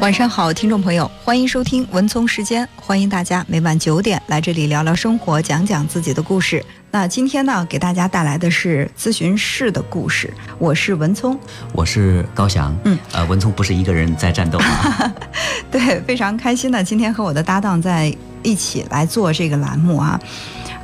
晚上好，听众朋友，欢迎收听文聪时间，欢迎大家每晚九点来这里聊聊生活，讲讲自己的故事。那今天呢，给大家带来的是咨询室的故事。我是文聪，我是高翔。嗯，呃，文聪不是一个人在战斗啊。对，非常开心呢，今天和我的搭档在一起来做这个栏目啊。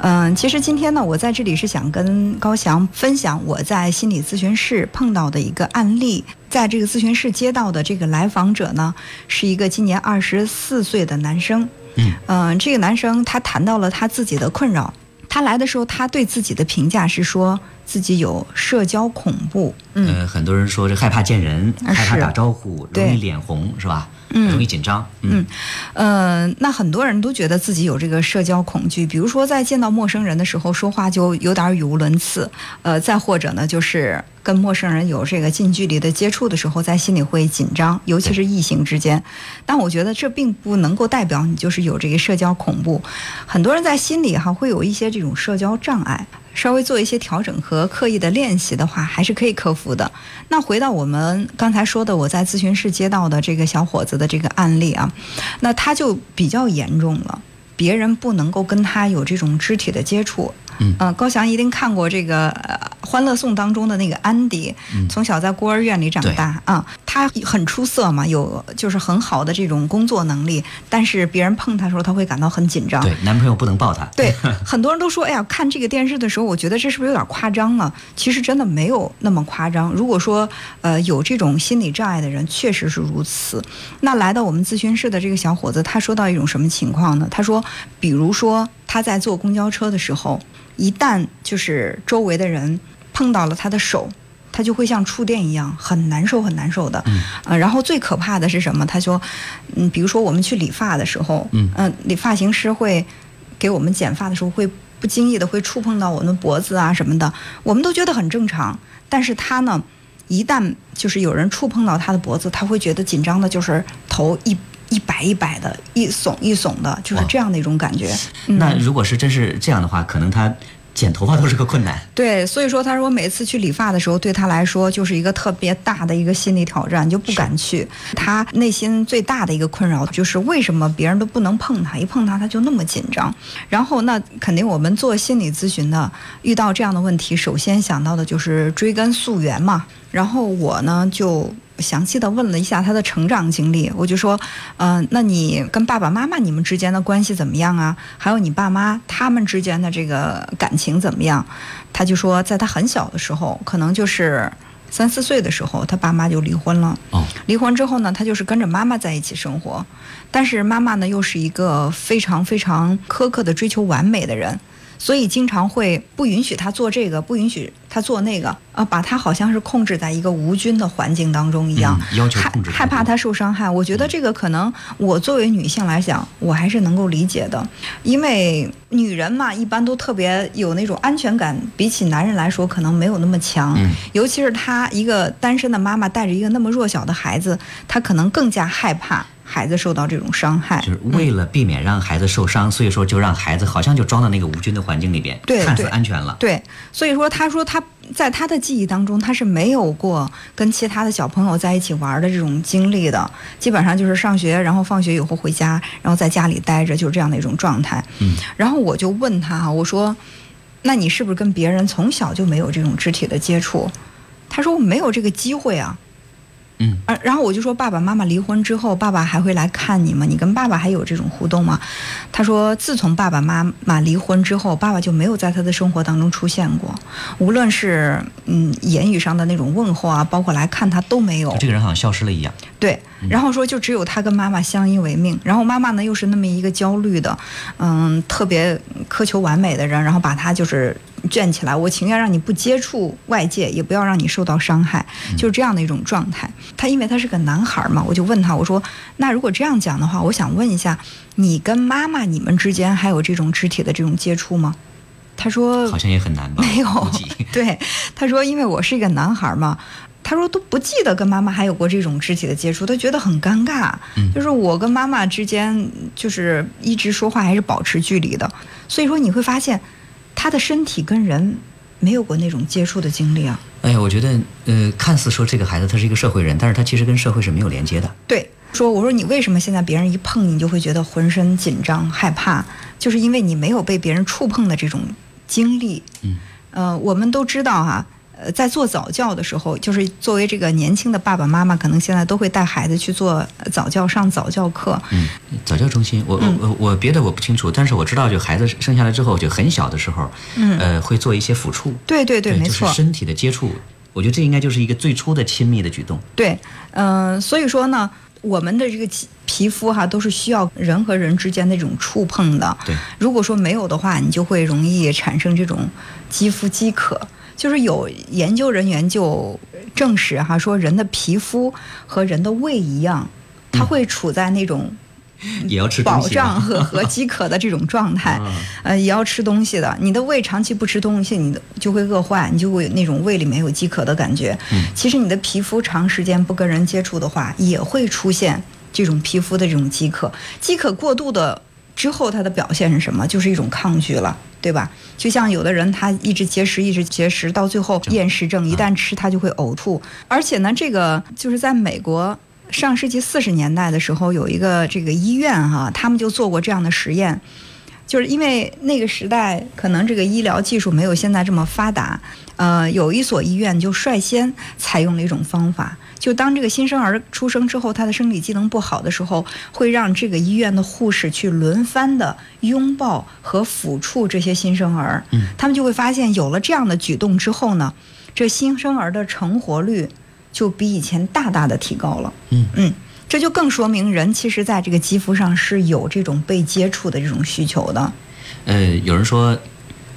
嗯，其实今天呢，我在这里是想跟高翔分享我在心理咨询室碰到的一个案例。在这个咨询室接到的这个来访者呢，是一个今年二十四岁的男生。嗯，嗯，这个男生他谈到了他自己的困扰。他来的时候，他对自己的评价是说自己有社交恐怖。嗯，呃，很多人说这害怕见人，害怕打招呼，容易脸红，是吧？嗯容易紧张。嗯，呃，那很多人都觉得自己有这个社交恐惧，比如说在见到陌生人的时候说话就有点语无伦次，呃，再或者呢，就是跟陌生人有这个近距离的接触的时候，在心里会紧张，尤其是异性之间。但我觉得这并不能够代表你就是有这个社交恐怖，很多人在心里哈会有一些这种社交障碍。稍微做一些调整和刻意的练习的话，还是可以克服的。那回到我们刚才说的，我在咨询室接到的这个小伙子的这个案例啊，那他就比较严重了，别人不能够跟他有这种肢体的接触。嗯呃高翔一定看过这个呃《欢乐颂》当中的那个安迪，嗯从小在孤儿院里长大啊，他很出色嘛，有就是很好的这种工作能力，但是别人碰他的时候，他会感到很紧张。对，男朋友不能抱他。对，很多人都说，哎呀，看这个电视的时候，我觉得这是不是有点夸张了？其实真的没有那么夸张。如果说，呃，有这种心理障碍的人，确实是如此。那来到我们咨询室的这个小伙子，他说到一种什么情况呢？他说，比如说他在坐公交车的时候，一旦就是周围的人碰到了他的手。他就会像触电一样，很难受，很难受的。嗯呃，然后最可怕的是什么？他说，嗯，比如说我们去理发的时候，嗯呃理发型师会给我们剪发的时候会不经意的会触碰到我们脖子啊什么的，我们都觉得很正常。但是他呢，一旦就是有人触碰到他的脖子，他会觉得紧张的，就是头一一摆一摆的，一耸一耸的，就是这样的一种感觉。嗯那如果是真是这样的话，可能他剪头发都是个困难。对，所以说他说每次去理发的时候，对他来说就是一个特别大的一个心理挑战，就不敢去。他内心最大的一个困扰就是为什么别人都不能碰他，一碰他他就那么紧张。然后那肯定我们做心理咨询的，遇到这样的问题，首先想到的就是追根溯源嘛。然后我呢就。详细的问了一下他的成长经历，我就说，呃，那你跟爸爸妈妈你们之间的关系怎么样啊？还有你爸妈他们之间的这个感情怎么样？他就说，在他很小的时候，可能就是三四岁的时候，他爸妈就离婚了。哦，离婚之后呢，他就是跟着妈妈在一起生活，但是妈妈呢又是一个非常非常苛刻的追求完美的人。所以经常会不允许他做这个，不允许他做那个，啊，把他好像是控制在一个无菌的环境当中一样，嗯要求害控制害怕他受伤害。我觉得这个可能我作为女性来讲，我还是能够理解的，因为女人嘛，一般都特别有那种安全感，比起男人来说可能没有那么强。嗯。尤其是她一个单身的妈妈带着一个那么弱小的孩子，她可能更加害怕孩子受到这种伤害。就是为了避免让孩子受伤，所以说就让孩子好像就装到那个无菌的环境里边，对看似对安全了。对，所以说他说他在他的记忆当中，他是没有过跟其他的小朋友在一起玩的这种经历的，基本上就是上学，然后放学以后回家，然后在家里待着，就是这样的一种状态。嗯，然后我就问他哈，我说，那你是不是跟别人从小就没有这种肢体的接触？他说我没有这个机会啊。嗯，呃，然后我就说，爸爸妈妈离婚之后，爸爸还会来看你吗？你跟爸爸还有这种互动吗？他说，自从爸爸妈妈离婚之后，爸爸就没有在他的生活当中出现过，无论是嗯言语上的那种问候啊，包括来看他都没有。这个人好像消失了一样。对，然后说就只有他跟妈妈相依为命，然后妈妈呢又是那么一个焦虑的，嗯，特别苛求完美的人，然后把他就是圈起来，我情愿让你不接触外界，也不要让你受到伤害，就是这样的一种状态。他因为他是个男孩嘛，我就问他，我说那如果这样讲的话，我想问一下，你跟妈妈你们之间还有这种肢体的这种接触吗？他说好像也很难吧？没有 对，他说因为我是一个男孩嘛，他说都不记得跟妈妈还有过这种肢体的接触，他觉得很尴尬。嗯就是我跟妈妈之间就是一直说话还是保持距离的，所以说你会发现他的身体跟人没有过那种接触的经历啊。哎呀，我觉得，呃，看似说这个孩子他是一个社会人，但是他其实跟社会是没有连接的。对，说我说你为什么现在别人一碰你就会觉得浑身紧张害怕？就是因为你没有被别人触碰的这种经历。嗯，呃，我们都知道哈、呃，在做早教的时候，就是作为这个年轻的爸爸妈妈，可能现在都会带孩子去做呃早教、上早教课。嗯，早教中心，我我我我别的我不清楚，但是我知道，就孩子生下来之后，就很小的时候，嗯呃，会做一些抚触，对对对，没错。就是身体的接触，我觉得这应该就是一个最初的亲密的举动。对，嗯、所以说呢，我们的这个皮皮肤哈都是需要人和人之间那种触碰的。对，如果说没有的话，你就会容易产生这种肌肤饥渴。就是有研究人员就证实哈，说人的皮肤和人的胃一样，它会处在那种也要吃东饱胀和 和饥渴的这种状态，啊呃，也要吃东西的。你的胃长期不吃东西，你的就会饿坏，你就会有那种胃里面有饥渴的感觉。嗯其实你的皮肤长时间不跟人接触的话，也会出现这种皮肤的这种饥渴。饥渴过度的之后，他的表现是什么？就是一种抗拒了。对吧？就像有的人他一直节食，一直节食，到最后厌食症，一旦吃他就会呕吐。而且呢，这个就是在美国上世纪四十年代的时候，有一个这个医院哈、他们就做过这样的实验。就是因为那个时代可能这个医疗技术没有现在这么发达，呃，有一所医院就率先采用了一种方法，就当这个新生儿出生之后，他的生理机能不好的时候，会让这个医院的护士去轮番的拥抱和抚触这些新生儿，嗯他们就会发现有了这样的举动之后呢，这新生儿的成活率就比以前大大的提高了。嗯嗯，这就更说明人其实在这个肌肤上是有这种被接触的这种需求的。呃，有人说，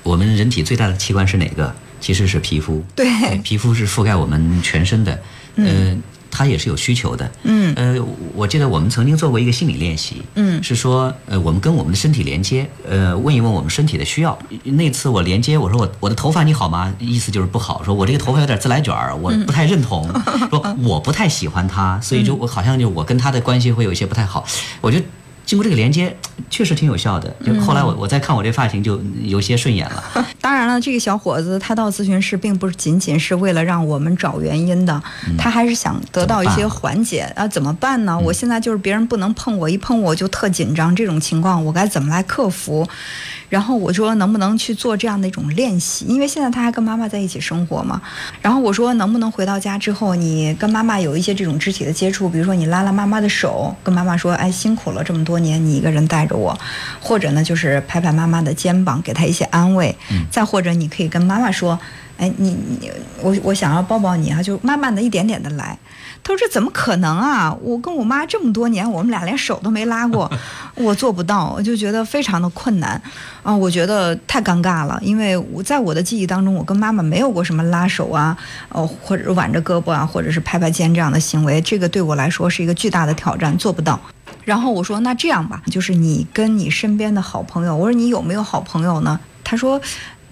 我们人体最大的器官是哪个？其实是皮肤。对呃皮肤是覆盖我们全身的，呃，它也是有需求的。嗯呃，我记得我们曾经做过一个心理练习，嗯是说，呃，我们跟我们的身体连接，呃，问一问我们身体的需要。那次我连接，我说我我的头发你好吗？意思就是不好，说我这个头发有点自来卷儿，我不太认同，说我不太喜欢它，所以就我好像就我跟他的关系会有一些不太好。我觉得经过这个连接，确实挺有效的。就后来我我再看我这发型，就有些顺眼了。当然了，这个小伙子他到咨询室并不是仅仅是为了让我们找原因的，他还是想得到一些缓解啊。怎么办呢？我现在就是别人不能碰我，一碰我就特紧张，这种情况我该怎么来克服？然后我说能不能去做这样的一种练习？因为现在他还跟妈妈在一起生活嘛。然后我说能不能回到家之后，你跟妈妈有一些这种肢体的接触，比如说你拉拉妈妈的手，跟妈妈说，哎，辛苦了这么多年，你一个人带着我，或者呢就是拍拍妈妈的肩膀，给她一些安慰。再或者你可以跟妈妈说，哎，你你我我想要抱抱你啊，就慢慢的一点点的来。他说这怎么可能啊？我跟我妈这么多年，我们俩连手都没拉过，我做不到，我就觉得非常的困难啊！我觉得太尴尬了，因为我在我的记忆当中，我跟妈妈没有过什么拉手啊，呃，或者挽着胳膊啊，或者是拍拍肩这样的行为，这个对我来说是一个巨大的挑战，做不到。然后我说那这样吧，就是你跟你身边的好朋友，我说你有没有好朋友呢？他说，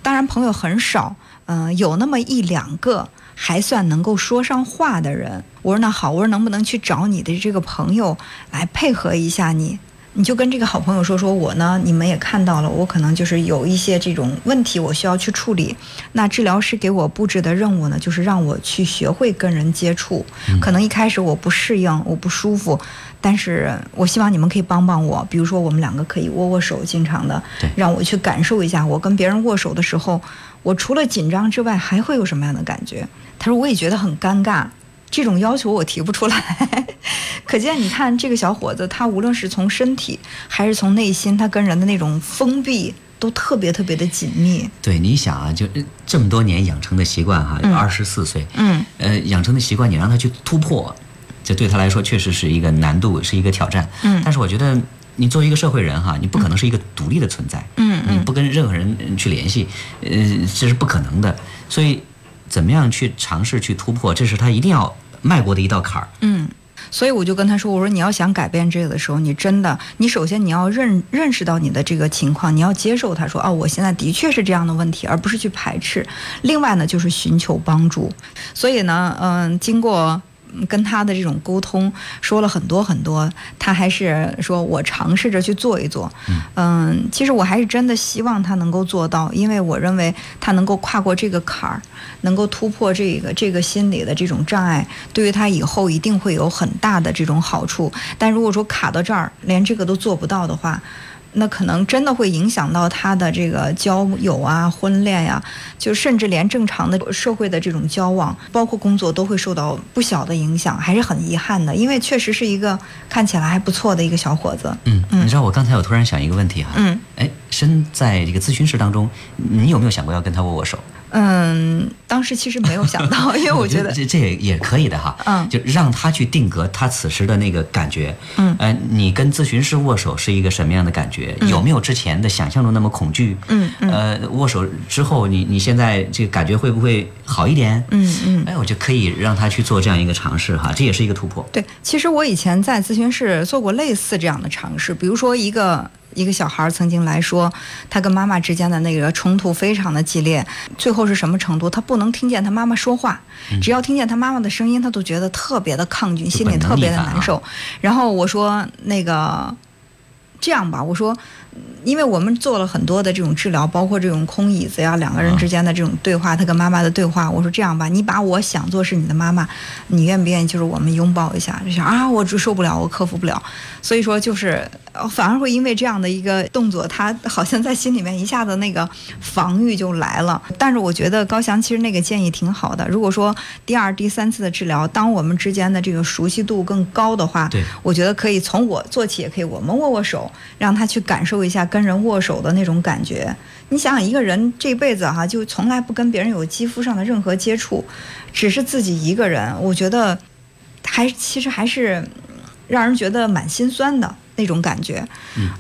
当然朋友很少，嗯、有那么一两个还算能够说上话的人。我说那好，我说能不能去找你的这个朋友来配合一下你？你就跟这个好朋友说说我呢，你们也看到了，我可能就是有一些这种问题，我需要去处理。那治疗师给我布置的任务呢，就是让我去学会跟人接触。可能一开始我不适应，我不舒服，但是我希望你们可以帮帮我。比如说我们两个可以握握手，经常的让我去感受一下，我跟别人握手的时候，我除了紧张之外，还会有什么样的感觉？他说我也觉得很尴尬。这种要求我提不出来，可见你看这个小伙子，他无论是从身体还是从内心，他跟人的那种封闭都特别特别的紧密。对，你想啊，就这么多年养成的习惯哈，嗯二十四岁，嗯呃，养成的习惯，你让他去突破，这对他来说确实是一个难度，是一个挑战。嗯但是我觉得，你作为一个社会人哈，你不可能是一个独立的存在，嗯嗯你不跟任何人嗯去联系，呃，这是不可能的。所以，怎么样去尝试去突破，这是他一定要迈过的一道坎儿。嗯。所以我就跟他说：“我说你要想改变这个的时候，你真的，你首先你要认认识到你的这个情况，你要接受他说哦，我现在的确是这样的问题，而不是去排斥。另外呢，就是寻求帮助。所以呢，嗯，经过跟他的这种沟通说了很多很多，他还是说我尝试着去做一做。嗯，其实我还是真的希望他能够做到，因为我认为他能够跨过这个坎儿，能够突破这个这个心理的这种障碍，对于他以后一定会有很大的这种好处。但如果说卡到这儿，连这个都做不到的话，那可能真的会影响到他的这个交友啊、婚恋呀，就甚至连正常的社会的这种交往，包括工作都会受到不小的影响，还是很遗憾的。因为确实是一个看起来还不错的一个小伙子。嗯，嗯你知道我刚才我突然想一个问题哈，嗯，哎，身在这个咨询室当中，你有没有想过要跟他握握手？嗯，当时其实没有想到，因为我觉得 这这也也可以的哈。嗯，就让他去定格他此时的那个感觉。嗯，呃，你跟咨询师握手是一个什么样的感觉？有没有之前的想象中那么恐惧？嗯嗯。呃，握手之后，你你现在这个感觉会不会好一点？嗯嗯。哎，我就可以让他去做这样一个尝试哈，这也是一个突破。对，其实我以前在咨询室做过类似这样的尝试，比如说一个。一个小孩曾经来说，他跟妈妈之间的那个冲突非常的激烈，最后是什么程度？他不能听见他妈妈说话，只要听见他妈妈的声音，他都觉得特别的抗拒，心里特别的难受。然后我说那个这样吧，我说。因为我们做了很多的这种治疗，包括这种空椅子呀，两个人之间的这种对话，他跟妈妈的对话。我说这样吧，你把我想做是你的妈妈，你愿不愿意就是我们拥抱一下？就想啊，我受不了，我克服不了。所以说就是反而会因为这样的一个动作，他好像在心里面一下子那个防御就来了。但是我觉得高翔其实那个建议挺好的。如果说第二、第三次的治疗，当我们之间的这个熟悉度更高的话，对，我觉得可以从我做起，也可以我们握握手，让他去感受一下。跟人握手的那种感觉，你想想，一个人这辈子哈，就从来不跟别人有肌肤上的任何接触，只是自己一个人，我觉得还其实还是让人觉得蛮心酸的那种感觉。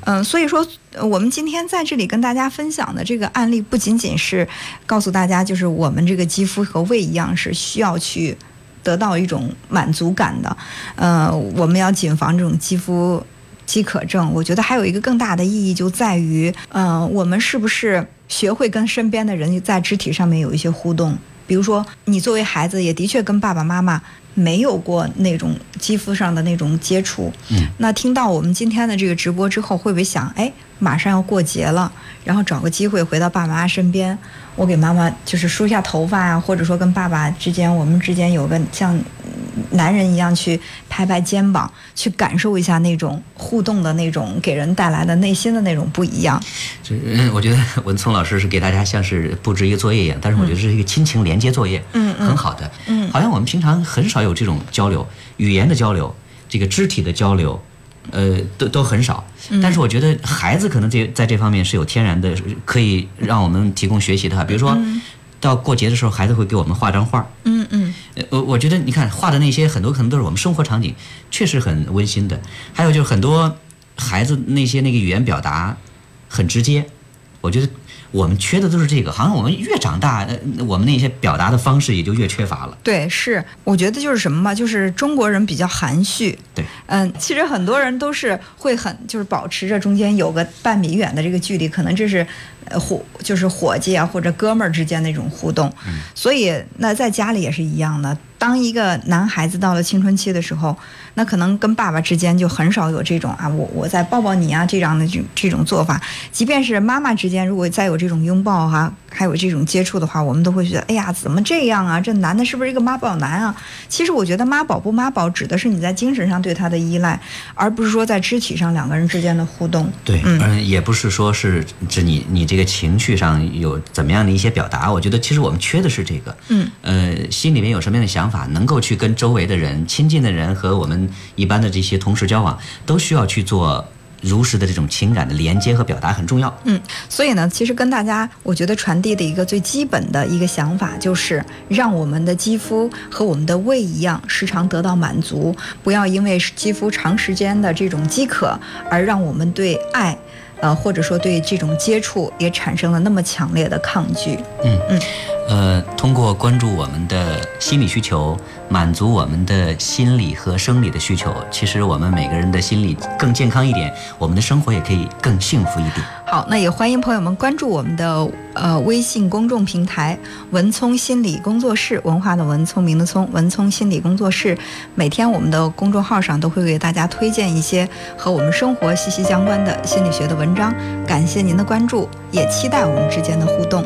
嗯，所以说我们今天在这里跟大家分享的这个案例，不仅仅是告诉大家，就是我们这个肌肤和胃一样，是需要去得到一种满足感的。呃，我们要谨防这种肌肤。饥渴症，我觉得还有一个更大的意义，就在于，嗯，我们是不是学会跟身边的人在肢体上面有一些互动？比如说，你作为孩子，也的确跟爸爸妈妈没有过那种肌肤上的那种接触。嗯。那听到我们今天的这个直播之后，会不会想，哎，马上要过节了，然后找个机会回到爸爸妈妈身边，我给妈妈就是梳一下头发啊，或者说跟爸爸之间，我们之间有个像。男人一样去拍拍肩膀，去感受一下那种互动的那种给人带来的内心的那种不一样。就是我觉得文聪老师是给大家像是布置一个作业一样，但是我觉得是一个亲情连接作业，嗯很好的。嗯，好像我们平常很少有这种交流，语言的交流，这个肢体的交流，呃，都都很少。但是我觉得孩子可能这在这方面是有天然的，可以让我们提供学习的。比如说。到过节的时候，孩子会给我们画张画。嗯嗯，我我觉得你看画的那些很多可能都是我们生活场景，确实很温馨的。还有就是很多孩子那些那个语言表达很直接，我觉得。我们缺的都是这个，好像我们越长大，我们那些表达的方式也就越缺乏了。对，是，我觉得就是什么嘛，就是中国人比较含蓄。对，嗯，其实很多人都是会很，就是保持着中间有个半米远的这个距离，可能这是，呃伙就是伙计啊或者哥们儿之间那种互动。嗯。所以那在家里也是一样的，当一个男孩子到了青春期的时候。那可能跟爸爸之间就很少有这种啊，我我再抱抱你啊这样的这这种做法。即便是妈妈之间，如果再有这种拥抱哈，还有这种接触的话，我们都会觉得，哎呀，怎么这样啊？这男的是不是一个妈宝男啊？其实我觉得妈宝不妈宝，指的是你在精神上对他的依赖，而不是说在肢体上两个人之间的互动。对，嗯，也不是说是指你你这个情绪上有怎么样的一些表达。我觉得其实我们缺的是这个，嗯，呃，心里面有什么样的想法，能够去跟周围的人、亲近的人和我们。一般的这些同事交往都需要去做如实的这种情感的连接和表达，很重要。嗯，所以呢，其实跟大家我觉得传递的一个最基本的一个想法，就是让我们的肌肤和我们的胃一样，时常得到满足，不要因为肌肤长时间的这种饥渴，而让我们对爱，呃，或者说对这种接触也产生了那么强烈的抗拒。嗯嗯。呃，通过关注我们的心理需求，满足我们的心理和生理的需求，其实我们每个人的心理更健康一点，我们的生活也可以更幸福一点。好，那也欢迎朋友们关注我们的呃微信公众平台“文聪心理工作室”，文化的文，聪明的聪，文聪心理工作室。每天我们的公众号上都会给大家推荐一些和我们生活息息相关的心理学的文章。感谢您的关注，也期待我们之间的互动。